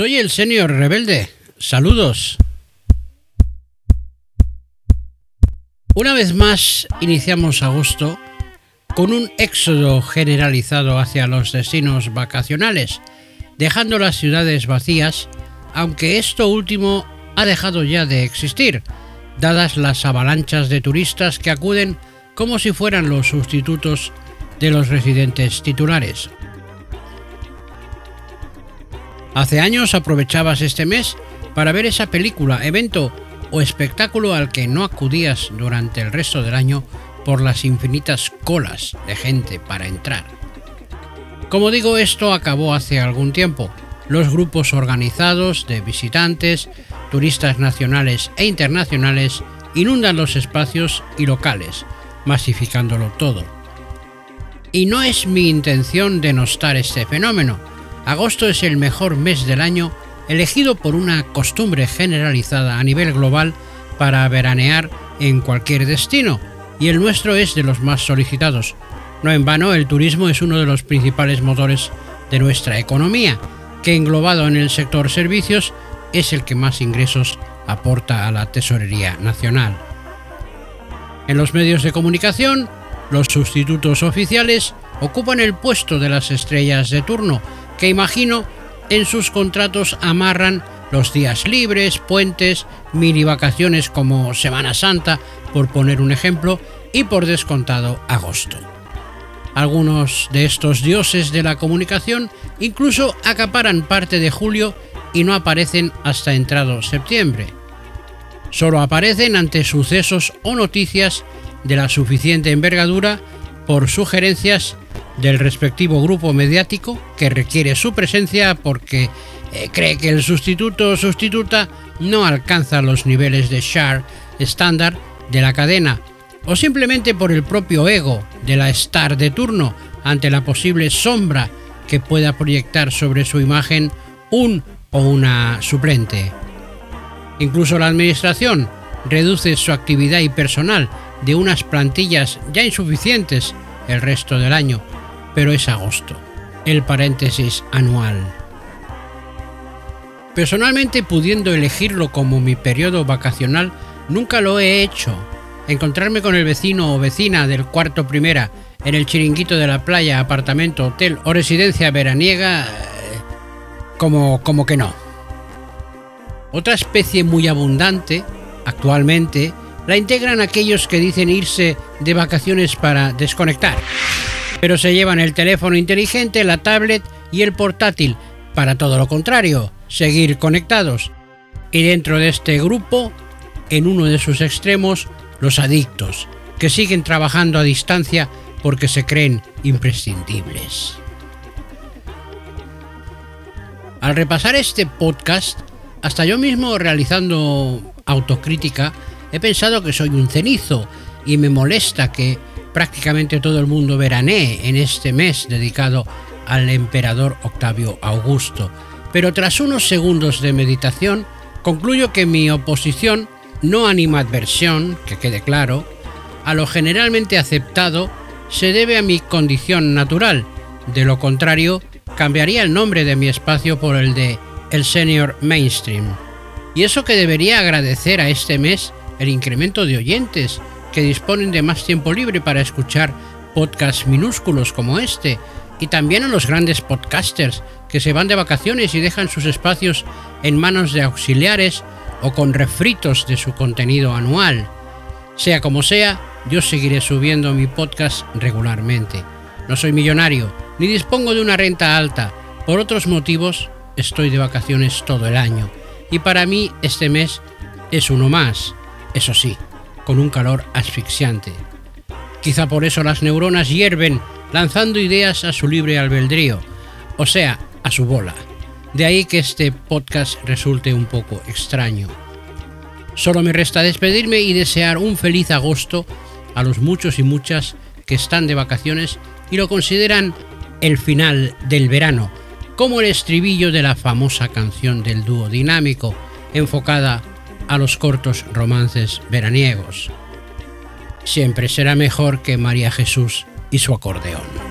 Soy el señor rebelde. Saludos. Una vez más iniciamos agosto con un éxodo generalizado hacia los destinos vacacionales, dejando las ciudades vacías, aunque esto último ha dejado ya de existir, dadas las avalanchas de turistas que acuden como si fueran los sustitutos de los residentes titulares. Hace años aprovechabas este mes para ver esa película, evento o espectáculo al que no acudías durante el resto del año por las infinitas colas de gente para entrar. Como digo, esto acabó hace algún tiempo. Los grupos organizados de visitantes, turistas nacionales e internacionales inundan los espacios y locales, masificándolo todo. Y no es mi intención denostar este fenómeno. Agosto es el mejor mes del año elegido por una costumbre generalizada a nivel global para veranear en cualquier destino, y el nuestro es de los más solicitados. No en vano, el turismo es uno de los principales motores de nuestra economía, que englobado en el sector servicios es el que más ingresos aporta a la Tesorería Nacional. En los medios de comunicación, los sustitutos oficiales ocupan el puesto de las estrellas de turno, que imagino en sus contratos amarran los días libres, puentes, mini vacaciones como Semana Santa, por poner un ejemplo, y por descontado agosto. Algunos de estos dioses de la comunicación incluso acaparan parte de julio y no aparecen hasta entrado septiembre. Solo aparecen ante sucesos o noticias de la suficiente envergadura por sugerencias del respectivo grupo mediático que requiere su presencia porque eh, cree que el sustituto o sustituta no alcanza los niveles de share estándar de la cadena o simplemente por el propio ego de la star de turno ante la posible sombra que pueda proyectar sobre su imagen un o una suplente. Incluso la administración reduce su actividad y personal de unas plantillas ya insuficientes el resto del año, pero es agosto, el paréntesis anual. Personalmente, pudiendo elegirlo como mi periodo vacacional, nunca lo he hecho. Encontrarme con el vecino o vecina del cuarto primera en el chiringuito de la playa, apartamento, hotel o residencia veraniega, eh, como, como que no. Otra especie muy abundante, actualmente, la integran aquellos que dicen irse de vacaciones para desconectar, pero se llevan el teléfono inteligente, la tablet y el portátil para todo lo contrario, seguir conectados. Y dentro de este grupo, en uno de sus extremos, los adictos, que siguen trabajando a distancia porque se creen imprescindibles. Al repasar este podcast, hasta yo mismo realizando autocrítica, he pensado que soy un cenizo y me molesta que prácticamente todo el mundo veranee en este mes dedicado al emperador Octavio Augusto. Pero tras unos segundos de meditación, concluyo que mi oposición no animadversión, que quede claro, a lo generalmente aceptado se debe a mi condición natural. De lo contrario, cambiaría el nombre de mi espacio por el de el Senior Mainstream. Y eso que debería agradecer a este mes el incremento de oyentes que disponen de más tiempo libre para escuchar podcasts minúsculos como este, y también a los grandes podcasters que se van de vacaciones y dejan sus espacios en manos de auxiliares o con refritos de su contenido anual. Sea como sea, yo seguiré subiendo mi podcast regularmente. No soy millonario, ni dispongo de una renta alta. Por otros motivos, estoy de vacaciones todo el año. Y para mí este mes es uno más, eso sí, con un calor asfixiante. Quizá por eso las neuronas hierven lanzando ideas a su libre albedrío, o sea, a su bola. De ahí que este podcast resulte un poco extraño. Solo me resta despedirme y desear un feliz agosto a los muchos y muchas que están de vacaciones y lo consideran el final del verano, como el estribillo de la famosa canción del dúo dinámico, enfocada a los cortos romances veraniegos. Siempre será mejor que María Jesús y su acordeón.